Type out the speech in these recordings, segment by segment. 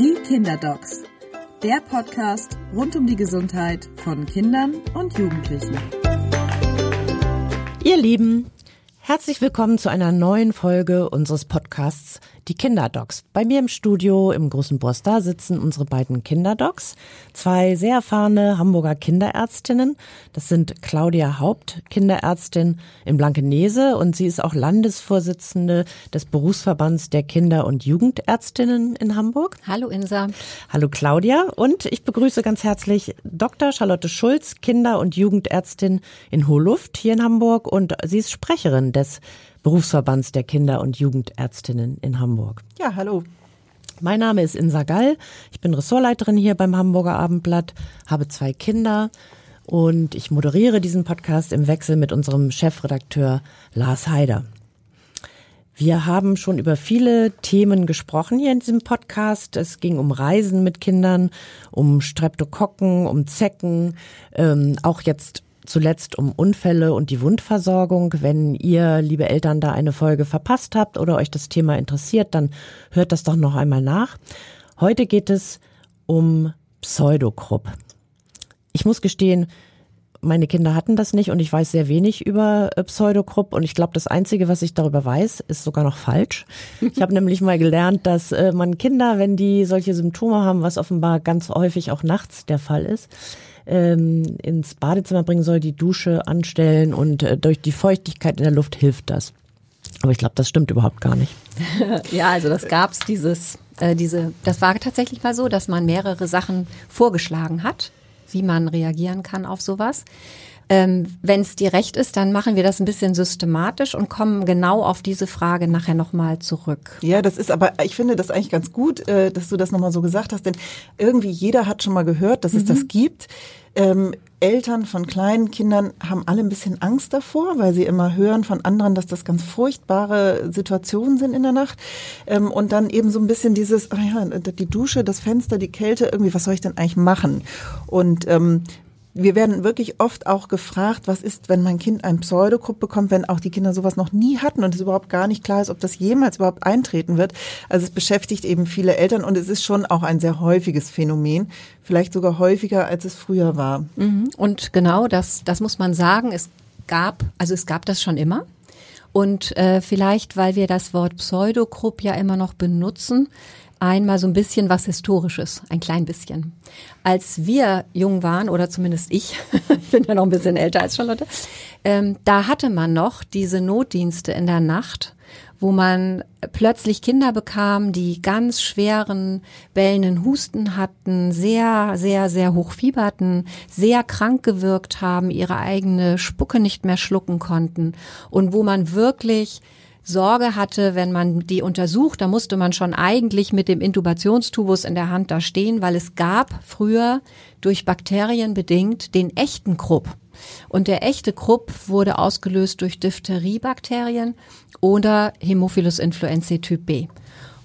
Die Kinderdocs, der Podcast rund um die Gesundheit von Kindern und Jugendlichen. Ihr Lieben, herzlich willkommen zu einer neuen Folge unseres Podcasts die Kinderdocs. Bei mir im Studio im Großen Borster sitzen unsere beiden Kinderdocs, zwei sehr erfahrene Hamburger Kinderärztinnen. Das sind Claudia Haupt, Kinderärztin in Blankenese und sie ist auch Landesvorsitzende des Berufsverbands der Kinder- und Jugendärztinnen in Hamburg. Hallo Insa. Hallo Claudia und ich begrüße ganz herzlich Dr. Charlotte Schulz, Kinder- und Jugendärztin in Hohluft hier in Hamburg und sie ist Sprecherin des Berufsverbands der Kinder- und Jugendärztinnen in Hamburg. Ja, hallo. Mein Name ist Insa Gall. Ich bin Ressortleiterin hier beim Hamburger Abendblatt, habe zwei Kinder und ich moderiere diesen Podcast im Wechsel mit unserem Chefredakteur Lars Heider. Wir haben schon über viele Themen gesprochen hier in diesem Podcast. Es ging um Reisen mit Kindern, um Streptokokken, um Zecken, ähm, auch jetzt zuletzt um Unfälle und die Wundversorgung. Wenn ihr, liebe Eltern, da eine Folge verpasst habt oder euch das Thema interessiert, dann hört das doch noch einmal nach. Heute geht es um Pseudokrupp. Ich muss gestehen, meine Kinder hatten das nicht und ich weiß sehr wenig über äh, Pseudokrupp und ich glaube, das Einzige, was ich darüber weiß, ist sogar noch falsch. Ich habe nämlich mal gelernt, dass äh, man Kinder, wenn die solche Symptome haben, was offenbar ganz häufig auch nachts der Fall ist, ähm, ins Badezimmer bringen soll, die Dusche anstellen und äh, durch die Feuchtigkeit in der Luft hilft das. Aber ich glaube, das stimmt überhaupt gar nicht. ja, also das gab's dieses, äh, diese, das war tatsächlich mal so, dass man mehrere Sachen vorgeschlagen hat, wie man reagieren kann auf sowas. Ähm, Wenn es dir recht ist, dann machen wir das ein bisschen systematisch und kommen genau auf diese Frage nachher nochmal zurück. Ja, das ist aber, ich finde das eigentlich ganz gut, äh, dass du das nochmal so gesagt hast, denn irgendwie jeder hat schon mal gehört, dass es das gibt. Ähm, Eltern von kleinen Kindern haben alle ein bisschen Angst davor, weil sie immer hören von anderen, dass das ganz furchtbare Situationen sind in der Nacht. Ähm, und dann eben so ein bisschen dieses, ah ja, die Dusche, das Fenster, die Kälte, irgendwie, was soll ich denn eigentlich machen? Und ähm, wir werden wirklich oft auch gefragt, was ist, wenn mein Kind ein Pseudokrupp bekommt, wenn auch die Kinder sowas noch nie hatten und es überhaupt gar nicht klar ist, ob das jemals überhaupt eintreten wird. Also es beschäftigt eben viele Eltern und es ist schon auch ein sehr häufiges Phänomen, vielleicht sogar häufiger, als es früher war. Mhm. Und genau das, das muss man sagen. Es gab, also es gab das schon immer. Und äh, vielleicht, weil wir das Wort Pseudokrupp ja immer noch benutzen, einmal so ein bisschen was Historisches, ein klein bisschen. Als wir jung waren, oder zumindest ich, ich bin ja noch ein bisschen älter als Charlotte, ähm, da hatte man noch diese Notdienste in der Nacht, wo man plötzlich Kinder bekam, die ganz schweren bellenden Husten hatten, sehr, sehr, sehr hoch fieberten, sehr krank gewirkt haben, ihre eigene Spucke nicht mehr schlucken konnten und wo man wirklich Sorge hatte, wenn man die untersucht, da musste man schon eigentlich mit dem Intubationstubus in der Hand da stehen, weil es gab früher durch Bakterien bedingt den echten Krupp. Und der echte Krupp wurde ausgelöst durch Diphtheriebakterien oder Hämophilus influenzae Typ B.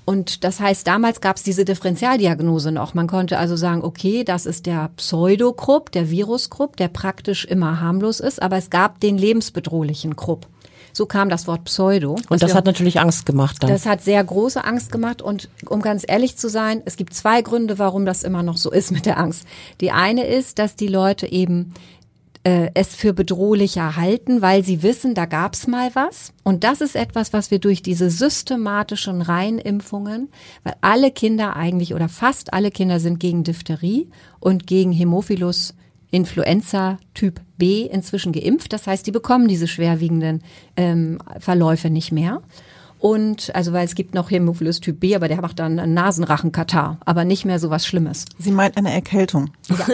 Und das heißt, damals gab es diese Differentialdiagnose noch. Man konnte also sagen, okay, das ist der Pseudokrupp, der Viruskrupp, der praktisch immer harmlos ist, aber es gab den lebensbedrohlichen Krupp. So kam das Wort Pseudo. Und das hat natürlich Angst gemacht dann. Das hat sehr große Angst gemacht und um ganz ehrlich zu sein, es gibt zwei Gründe, warum das immer noch so ist mit der Angst. Die eine ist, dass die Leute eben äh, es für bedrohlicher halten, weil sie wissen, da gab's mal was. Und das ist etwas, was wir durch diese systematischen Reihenimpfungen, weil alle Kinder eigentlich oder fast alle Kinder sind gegen Diphtherie und gegen Hämophilus Influenza Typ B inzwischen geimpft. Das heißt, die bekommen diese schwerwiegenden ähm, Verläufe nicht mehr. Und also weil es gibt noch Hämophilus Typ B, aber der macht dann einen Nasenrachenkatar, aber nicht mehr so was Schlimmes. Sie meint eine Erkältung. Ja.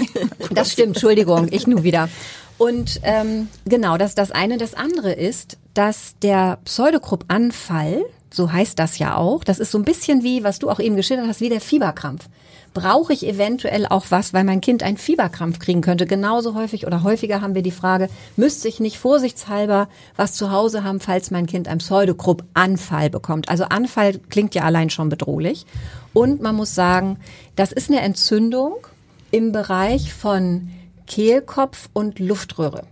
das stimmt, Entschuldigung, ich nur wieder. Und ähm, genau, das das eine. Das andere ist, dass der Pseudokrupp-Anfall, so heißt das ja auch, das ist so ein bisschen wie, was du auch eben geschildert hast, wie der Fieberkrampf brauche ich eventuell auch was, weil mein Kind einen Fieberkrampf kriegen könnte. Genauso häufig oder häufiger haben wir die Frage, müsste ich nicht vorsichtshalber was zu Hause haben, falls mein Kind einen Pseudogrupp-Anfall bekommt. Also Anfall klingt ja allein schon bedrohlich. Und man muss sagen, das ist eine Entzündung im Bereich von Kehlkopf und Luftröhre.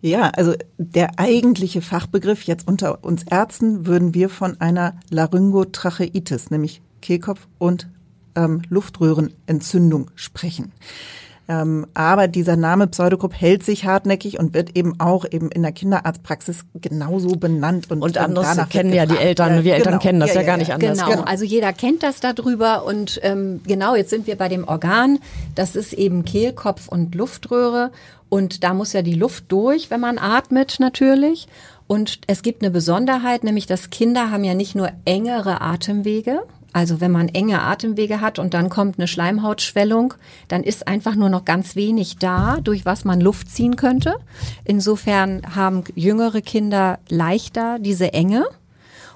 Ja, also der eigentliche Fachbegriff jetzt unter uns Ärzten würden wir von einer Laryngotracheitis, nämlich Kehlkopf und ähm, Luftröhrenentzündung sprechen. Ähm, aber dieser Name Pseudogrupp hält sich hartnäckig und wird eben auch eben in der Kinderarztpraxis genauso benannt. Und, und anders kennen ja die Eltern, wir Eltern genau. kennen das ja, ja, ja gar nicht anders. Genau. genau, also jeder kennt das darüber und ähm, genau, jetzt sind wir bei dem Organ, das ist eben Kehlkopf und Luftröhre und da muss ja die Luft durch, wenn man atmet natürlich. Und es gibt eine Besonderheit, nämlich dass Kinder haben ja nicht nur engere Atemwege, also wenn man enge Atemwege hat und dann kommt eine Schleimhautschwellung, dann ist einfach nur noch ganz wenig da, durch was man Luft ziehen könnte. Insofern haben jüngere Kinder leichter diese Enge.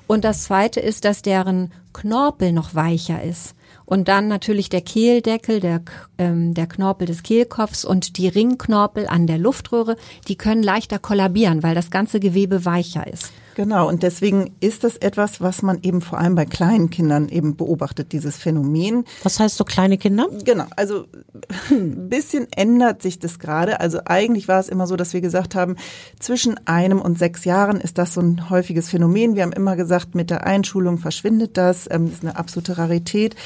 Und das Zweite ist, dass deren Knorpel noch weicher ist. Und dann natürlich der Kehldeckel, der, ähm, der Knorpel des Kehlkopfs und die Ringknorpel an der Luftröhre, die können leichter kollabieren, weil das ganze Gewebe weicher ist. Genau, und deswegen ist das etwas, was man eben vor allem bei kleinen Kindern eben beobachtet, dieses Phänomen. Was heißt so kleine Kinder? Genau, also ein bisschen ändert sich das gerade. Also eigentlich war es immer so, dass wir gesagt haben, zwischen einem und sechs Jahren ist das so ein häufiges Phänomen. Wir haben immer gesagt, mit der Einschulung verschwindet das. Ähm, das ist eine absolute Rarität.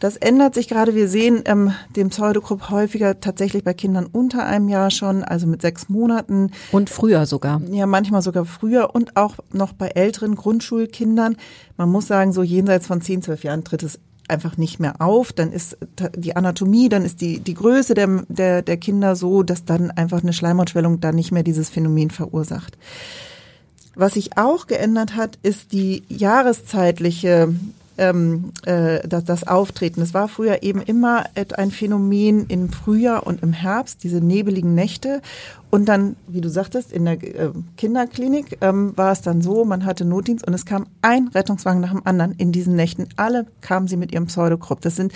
Das ändert sich gerade. Wir sehen ähm, den Pseudogrupp häufiger tatsächlich bei Kindern unter einem Jahr schon, also mit sechs Monaten. Und früher sogar. Ja, manchmal sogar früher und auch noch bei älteren Grundschulkindern. Man muss sagen, so jenseits von zehn, zwölf Jahren tritt es einfach nicht mehr auf. Dann ist die Anatomie, dann ist die, die Größe der, der, der Kinder so, dass dann einfach eine Schleimhautschwellung dann nicht mehr dieses Phänomen verursacht. Was sich auch geändert hat, ist die jahreszeitliche ähm, äh, das, das Auftreten. Es war früher eben immer ein Phänomen im Frühjahr und im Herbst, diese nebeligen Nächte. Und dann, wie du sagtest, in der äh, Kinderklinik ähm, war es dann so, man hatte Notdienst und es kam ein Rettungswagen nach dem anderen in diesen Nächten. Alle kamen sie mit ihrem Pseudokrupp. Das sind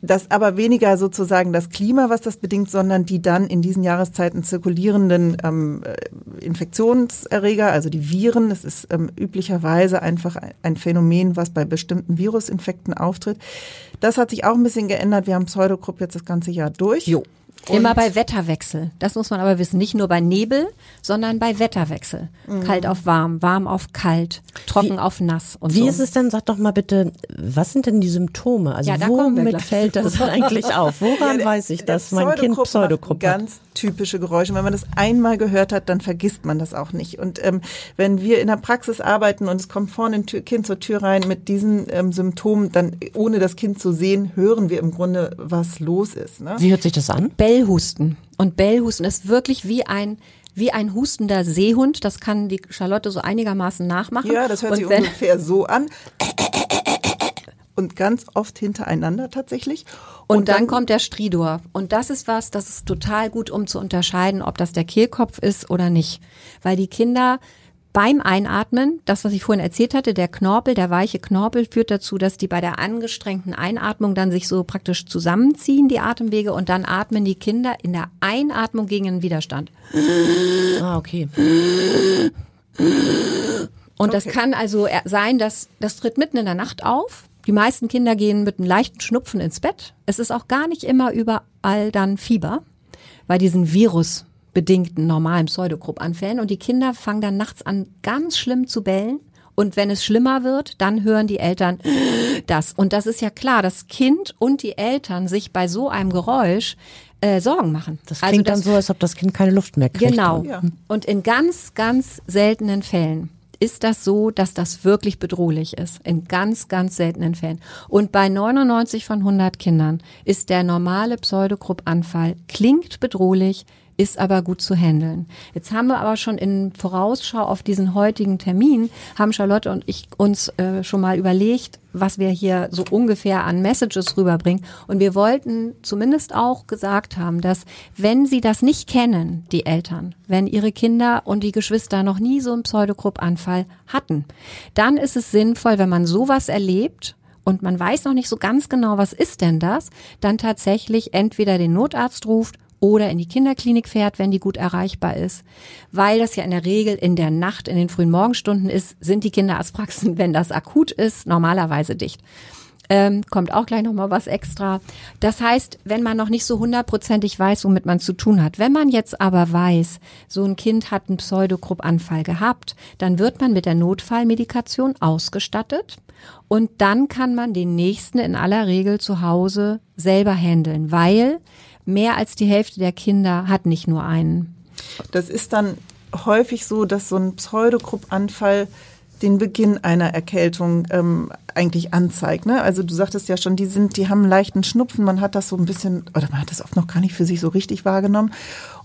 das aber weniger sozusagen das Klima, was das bedingt, sondern die dann in diesen Jahreszeiten zirkulierenden ähm, äh, Infektionserreger, also die Viren. Das ist ähm, üblicherweise einfach ein Phänomen, was bei bestimmten Virusinfekten auftritt. Das hat sich auch ein bisschen geändert. Wir haben Pseudogrupp jetzt das ganze Jahr durch. Jo. Immer bei Wetterwechsel. Das muss man aber wissen. Nicht nur bei Nebel, sondern bei Wetterwechsel. Mhm. Kalt auf warm, warm auf kalt, trocken wie, auf nass und Wie so. ist es denn, sag doch mal bitte, was sind denn die Symptome? Also ja, womit fällt das eigentlich auf? Woran ja, weiß ich, dass mein Kind Pseudogruppe hat? Ganz typische Geräusche. Wenn man das einmal gehört hat, dann vergisst man das auch nicht. Und ähm, wenn wir in der Praxis arbeiten und es kommt vorne ein Tür, Kind zur Tür rein mit diesen ähm, Symptomen, dann ohne das Kind zu sehen, hören wir im Grunde, was los ist. Ne? Wie hört sich das an? Bellhusten. Und Bellhusten ist wirklich wie ein wie ein hustender Seehund. Das kann die Charlotte so einigermaßen nachmachen. Ja, das hört und sich ungefähr so an. Und ganz oft hintereinander tatsächlich. Und, und dann, dann, kommt der Stridor. Und das ist was, das ist total gut, um zu unterscheiden, ob das der Kehlkopf ist oder nicht. Weil die Kinder beim Einatmen, das, was ich vorhin erzählt hatte, der Knorpel, der weiche Knorpel führt dazu, dass die bei der angestrengten Einatmung dann sich so praktisch zusammenziehen, die Atemwege, und dann atmen die Kinder in der Einatmung gegen den Widerstand. Ah, okay. Und das kann also sein, dass das tritt mitten in der Nacht auf. Die meisten Kinder gehen mit einem leichten Schnupfen ins Bett. Es ist auch gar nicht immer überall dann Fieber, weil diesen Virus bedingten normalen Pseudogruppanfällen und die Kinder fangen dann nachts an ganz schlimm zu bellen und wenn es schlimmer wird, dann hören die Eltern das. Und das ist ja klar, das Kind und die Eltern sich bei so einem Geräusch äh, Sorgen machen. Das also klingt also das, dann so, als ob das Kind keine Luft mehr kriegt. Genau. Ja. Und in ganz, ganz seltenen Fällen ist das so, dass das wirklich bedrohlich ist. In ganz, ganz seltenen Fällen. Und bei 99 von 100 Kindern ist der normale Pseudogruppanfall, klingt bedrohlich, ist aber gut zu handeln. Jetzt haben wir aber schon in Vorausschau auf diesen heutigen Termin, haben Charlotte und ich uns äh, schon mal überlegt, was wir hier so ungefähr an Messages rüberbringen. Und wir wollten zumindest auch gesagt haben, dass wenn Sie das nicht kennen, die Eltern, wenn Ihre Kinder und die Geschwister noch nie so einen Pseudogruppanfall hatten, dann ist es sinnvoll, wenn man sowas erlebt und man weiß noch nicht so ganz genau, was ist denn das, dann tatsächlich entweder den Notarzt ruft oder in die Kinderklinik fährt, wenn die gut erreichbar ist. Weil das ja in der Regel in der Nacht, in den frühen Morgenstunden ist, sind die Kinderarztpraxen, wenn das akut ist, normalerweise dicht. Ähm, kommt auch gleich nochmal was extra. Das heißt, wenn man noch nicht so hundertprozentig weiß, womit man zu tun hat. Wenn man jetzt aber weiß, so ein Kind hat einen Pseudogruppanfall gehabt, dann wird man mit der Notfallmedikation ausgestattet. Und dann kann man den nächsten in aller Regel zu Hause selber handeln, weil mehr als die Hälfte der Kinder hat nicht nur einen. Das ist dann häufig so, dass so ein Pseudogruppanfall den Beginn einer Erkältung ähm, eigentlich anzeigt. Ne? Also du sagtest ja schon, die sind, die haben einen leichten Schnupfen, man hat das so ein bisschen, oder man hat das oft noch gar nicht für sich so richtig wahrgenommen.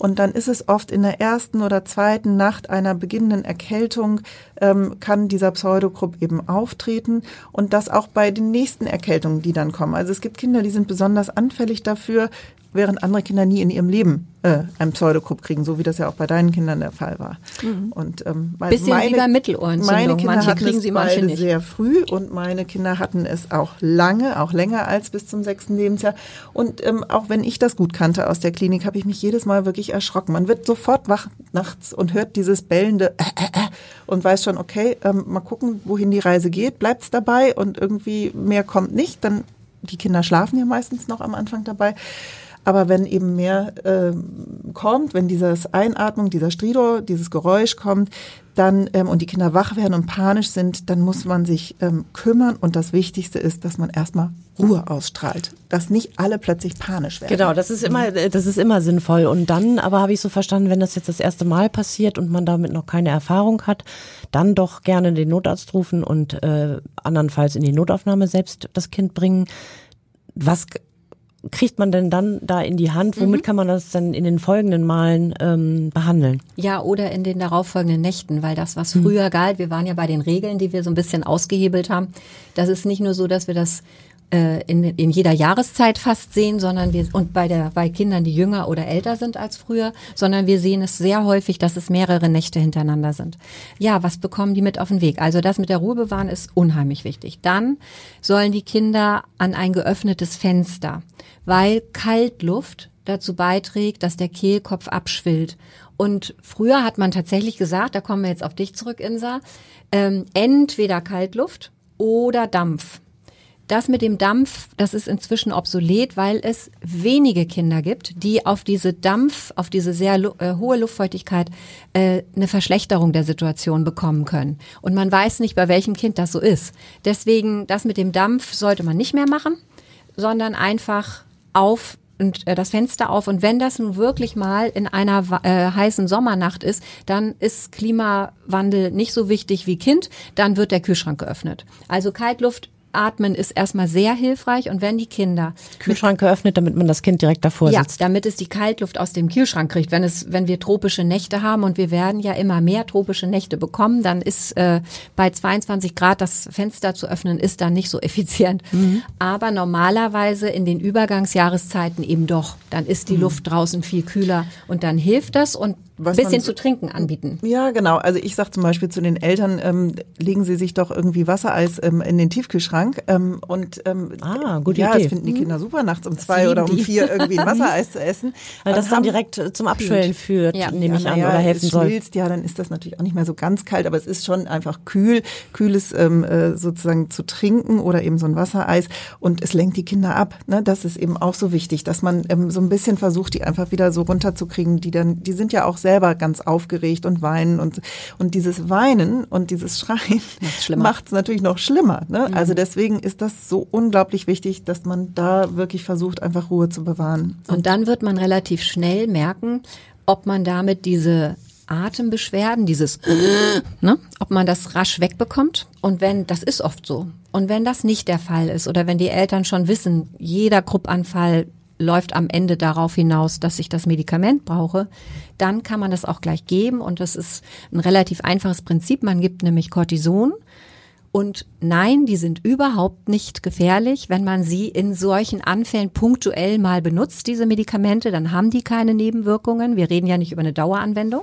Und dann ist es oft in der ersten oder zweiten Nacht einer beginnenden Erkältung, ähm, kann dieser Pseudogrupp eben auftreten und das auch bei den nächsten Erkältungen, die dann kommen. Also es gibt Kinder, die sind besonders anfällig dafür, während andere Kinder nie in ihrem Leben äh, einen Pseudokrupp kriegen, so wie das ja auch bei deinen Kindern der Fall war. Mhm. Und ähm, bisschen meine, wie bei Mittelohrentzündung. Meine Kinder manche hatten kriegen es sie, manche nicht. sehr früh und meine Kinder hatten es auch lange, auch länger als bis zum sechsten Lebensjahr. Und ähm, auch wenn ich das gut kannte aus der Klinik, habe ich mich jedes Mal wirklich erschrocken. Man wird sofort wach nachts und hört dieses bellende äh, äh, äh, und weiß schon, okay, ähm, mal gucken, wohin die Reise geht. Bleibt es dabei und irgendwie mehr kommt nicht, dann die Kinder schlafen ja meistens noch am Anfang dabei. Aber wenn eben mehr äh, kommt, wenn dieses Einatmung, dieser Stridor, dieses Geräusch kommt, dann ähm, und die Kinder wach werden und panisch sind, dann muss man sich ähm, kümmern. Und das Wichtigste ist, dass man erstmal Ruhe ausstrahlt, dass nicht alle plötzlich panisch werden. Genau, das ist immer, das ist immer sinnvoll. Und dann, aber habe ich so verstanden, wenn das jetzt das erste Mal passiert und man damit noch keine Erfahrung hat, dann doch gerne den Notarzt rufen und äh, andernfalls in die Notaufnahme selbst das Kind bringen. Was kriegt man denn dann da in die Hand? Womit mhm. kann man das dann in den folgenden Malen ähm, behandeln? Ja, oder in den darauffolgenden Nächten, weil das, was mhm. früher galt, wir waren ja bei den Regeln, die wir so ein bisschen ausgehebelt haben. Das ist nicht nur so, dass wir das äh, in, in jeder Jahreszeit fast sehen, sondern wir und bei der bei Kindern, die jünger oder älter sind als früher, sondern wir sehen es sehr häufig, dass es mehrere Nächte hintereinander sind. Ja, was bekommen die mit auf den Weg? Also das mit der Ruhe bewahren ist unheimlich wichtig. Dann sollen die Kinder an ein geöffnetes Fenster weil Kaltluft dazu beiträgt, dass der Kehlkopf abschwillt. Und früher hat man tatsächlich gesagt, da kommen wir jetzt auf dich zurück, Insa, ähm, entweder Kaltluft oder Dampf. Das mit dem Dampf, das ist inzwischen obsolet, weil es wenige Kinder gibt, die auf diese Dampf, auf diese sehr äh, hohe Luftfeuchtigkeit äh, eine Verschlechterung der Situation bekommen können. Und man weiß nicht, bei welchem Kind das so ist. Deswegen, das mit dem Dampf sollte man nicht mehr machen, sondern einfach auf und äh, das Fenster auf. Und wenn das nun wirklich mal in einer äh, heißen Sommernacht ist, dann ist Klimawandel nicht so wichtig wie Kind. Dann wird der Kühlschrank geöffnet. Also Kaltluft Atmen ist erstmal sehr hilfreich und wenn die Kinder Kühlschrank geöffnet, damit man das Kind direkt davor ja, sitzt. damit es die Kaltluft aus dem Kühlschrank kriegt. Wenn es, wenn wir tropische Nächte haben und wir werden ja immer mehr tropische Nächte bekommen, dann ist äh, bei 22 Grad das Fenster zu öffnen ist dann nicht so effizient. Mhm. Aber normalerweise in den Übergangsjahreszeiten eben doch. Dann ist die mhm. Luft draußen viel kühler und dann hilft das und was bisschen man, zu trinken anbieten. Ja, genau. Also ich sage zum Beispiel zu den Eltern, ähm, legen Sie sich doch irgendwie Wassereis ähm, in den Tiefkühlschrank. Ähm, und ähm, ah, gute ja, Idee. das finden die Kinder super, nachts um zwei oder um vier irgendwie ein Wassereis zu essen. Weil das dann direkt zum Abschwellen führt, ja. nehme ich ja, an, ja, oder helfen soll. Schmilzt, ja, dann ist das natürlich auch nicht mehr so ganz kalt, aber es ist schon einfach kühl, kühles ähm, äh, sozusagen zu trinken oder eben so ein Wassereis und es lenkt die Kinder ab. Ne? Das ist eben auch so wichtig, dass man ähm, so ein bisschen versucht, die einfach wieder so runterzukriegen. Die dann, die sind ja auch selber ganz aufgeregt und weinen und und dieses Weinen und dieses Schreien macht es natürlich noch schlimmer. Ne? Mhm. Also deswegen ist das so unglaublich wichtig, dass man da wirklich versucht, einfach Ruhe zu bewahren. Und dann wird man relativ schnell merken, ob man damit diese Atembeschwerden, dieses, ne, ob man das rasch wegbekommt. Und wenn, das ist oft so. Und wenn das nicht der Fall ist oder wenn die Eltern schon wissen, jeder Gruppanfall läuft am Ende darauf hinaus, dass ich das Medikament brauche, dann kann man das auch gleich geben und das ist ein relativ einfaches Prinzip. Man gibt nämlich Cortison und nein, die sind überhaupt nicht gefährlich. Wenn man sie in solchen Anfällen punktuell mal benutzt, diese Medikamente, dann haben die keine Nebenwirkungen. Wir reden ja nicht über eine Daueranwendung.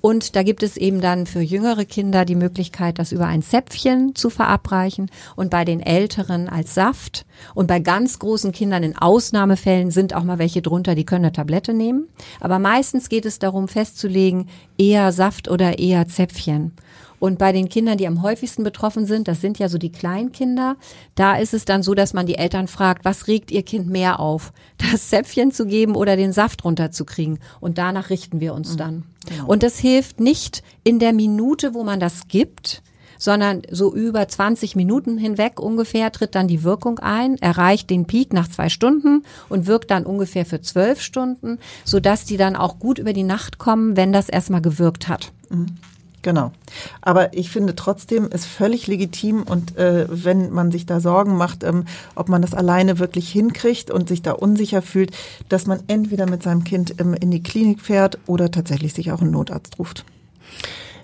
Und da gibt es eben dann für jüngere Kinder die Möglichkeit, das über ein Zäpfchen zu verabreichen und bei den Älteren als Saft. Und bei ganz großen Kindern in Ausnahmefällen sind auch mal welche drunter, die können eine Tablette nehmen. Aber meistens geht es darum festzulegen, eher Saft oder eher Zäpfchen. Und bei den Kindern, die am häufigsten betroffen sind, das sind ja so die Kleinkinder, da ist es dann so, dass man die Eltern fragt, was regt ihr Kind mehr auf? Das Zäpfchen zu geben oder den Saft runterzukriegen? Und danach richten wir uns dann. Und das hilft nicht in der Minute, wo man das gibt, sondern so über 20 Minuten hinweg ungefähr tritt dann die Wirkung ein, erreicht den Peak nach zwei Stunden und wirkt dann ungefähr für zwölf Stunden, sodass die dann auch gut über die Nacht kommen, wenn das erstmal gewirkt hat. Genau. Aber ich finde trotzdem ist völlig legitim und äh, wenn man sich da Sorgen macht, ähm, ob man das alleine wirklich hinkriegt und sich da unsicher fühlt, dass man entweder mit seinem Kind ähm, in die Klinik fährt oder tatsächlich sich auch einen Notarzt ruft.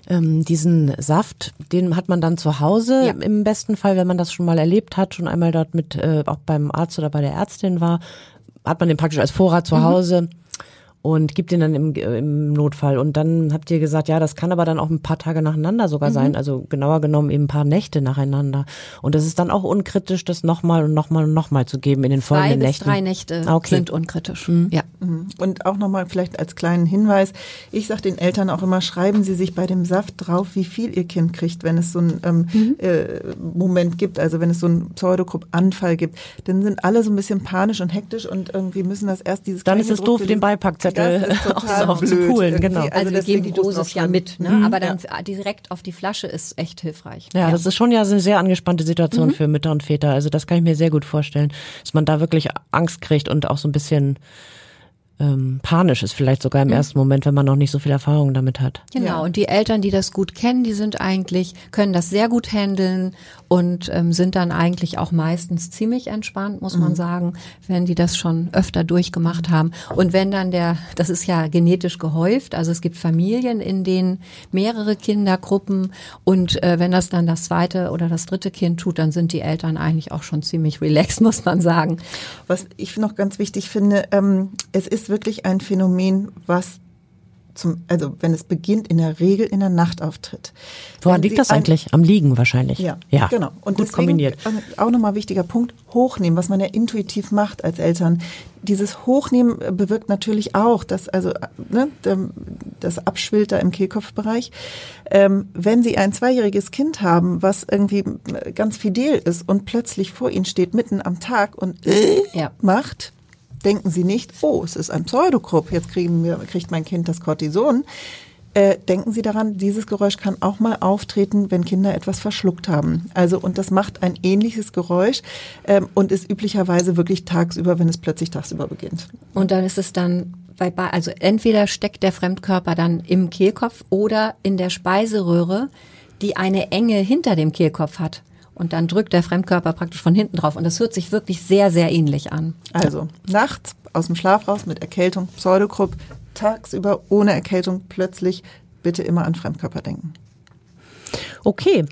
Ähm, diesen Saft, den hat man dann zu Hause Ja. im besten Fall, wenn man das schon mal erlebt hat, schon einmal dort mit äh, auch beim Arzt oder bei der Ärztin war, hat man den praktisch als Vorrat zu Hause und gibt den dann im, im Notfall. Und dann habt ihr gesagt, ja, das kann aber dann auch ein paar Tage nacheinander sogar sein, also genauer genommen eben ein paar Nächte nacheinander. Und das ist dann auch unkritisch, das nochmal und nochmal und nochmal zu geben in den Zwei folgenden bis Nächten. drei Nächte Ah, okay. sind unkritisch. Ja. Und auch nochmal vielleicht als kleinen Hinweis, ich sage den Eltern auch immer, schreiben Sie sich bei dem Saft drauf, wie viel Ihr Kind kriegt, wenn es so einen ähm, Mhm. äh, Moment gibt, also wenn es so einen Pseudogrupp-Anfall gibt. Dann sind alle so ein bisschen panisch und hektisch und irgendwie müssen das erst dieses Dann ist es doof, den Beipackzettel Das ist total auch zu poolen, genau. Also, wir deswegen geben die Dosis ja mit, ne? aber dann direkt auf die Flasche ist echt hilfreich. Ja, das ist schon ja so eine sehr angespannte Situation für Mütter und Väter. Also das kann ich mir sehr gut vorstellen, dass man da wirklich Angst kriegt und auch so ein bisschen ähm, panisch ist vielleicht sogar im ersten Moment, wenn man noch nicht so viel Erfahrung damit hat. Genau, Ja. und die Eltern, die das gut kennen, die sind eigentlich, können das sehr gut handeln und ähm, sind dann eigentlich auch meistens ziemlich entspannt, muss man sagen, wenn die das schon öfter durchgemacht haben. Und wenn dann der, das ist ja genetisch gehäuft, also es gibt Familien, in denen mehrere Kindergruppen und äh, wenn das dann das zweite oder das dritte Kind tut, dann sind die Eltern eigentlich auch schon ziemlich relaxed, muss man sagen. Was ich noch ganz wichtig finde, ähm, es ist wirklich ein Phänomen, was zum, also wenn es beginnt, in der Regel in der Nacht auftritt. Woran Wenn liegt Sie das ein- eigentlich? Am Liegen wahrscheinlich. Ja, ja. genau. Und gut deswegen, kombiniert. äh, Auch nochmal wichtiger Punkt, hochnehmen, was man ja intuitiv macht als Eltern. Dieses Hochnehmen bewirkt natürlich auch, dass also äh, ne, das abschwillt da im Kehlkopfbereich. Ähm, wenn Sie ein zweijähriges Kind haben, was irgendwie äh, ganz fidel ist und plötzlich vor Ihnen steht mitten am Tag und äh, Ja. macht, denken Sie nicht, oh, es ist ein Pseudokrupp, jetzt kriegen wir, kriegt mein Kind das Cortison. Äh, denken Sie daran, dieses Geräusch kann auch mal auftreten, wenn Kinder etwas verschluckt haben. Also und das macht ein ähnliches Geräusch ähm, und ist üblicherweise wirklich tagsüber, wenn es plötzlich tagsüber beginnt. Und dann ist es dann bei, also entweder steckt der Fremdkörper dann im Kehlkopf oder in der Speiseröhre, die eine Enge hinter dem Kehlkopf hat. Und dann drückt der Fremdkörper praktisch von hinten drauf. Und das hört sich wirklich sehr, sehr ähnlich an. Also nachts aus dem Schlaf raus mit Erkältung, Pseudokrupp, tagsüber ohne Erkältung plötzlich bitte immer an Fremdkörper denken. Okay,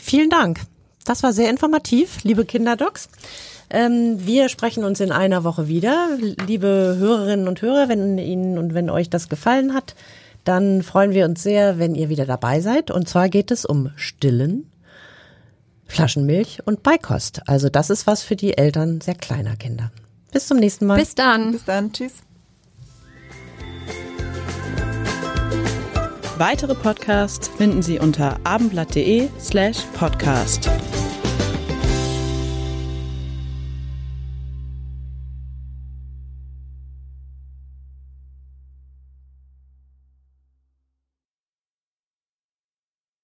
vielen Dank. Das war sehr informativ, liebe Kinderdocs. Ähm, wir sprechen uns in einer Woche wieder. Liebe Hörerinnen und Hörer, wenn Ihnen und wenn euch das gefallen hat, dann freuen wir uns sehr, wenn ihr wieder dabei seid. Und zwar geht es um Stillen, Flaschenmilch und Beikost. Also das ist was für die Eltern sehr kleiner Kinder. Bis zum nächsten Mal. Bis dann. Bis dann, tschüss. Weitere Podcasts finden Sie unter abendblatt.de slash podcast.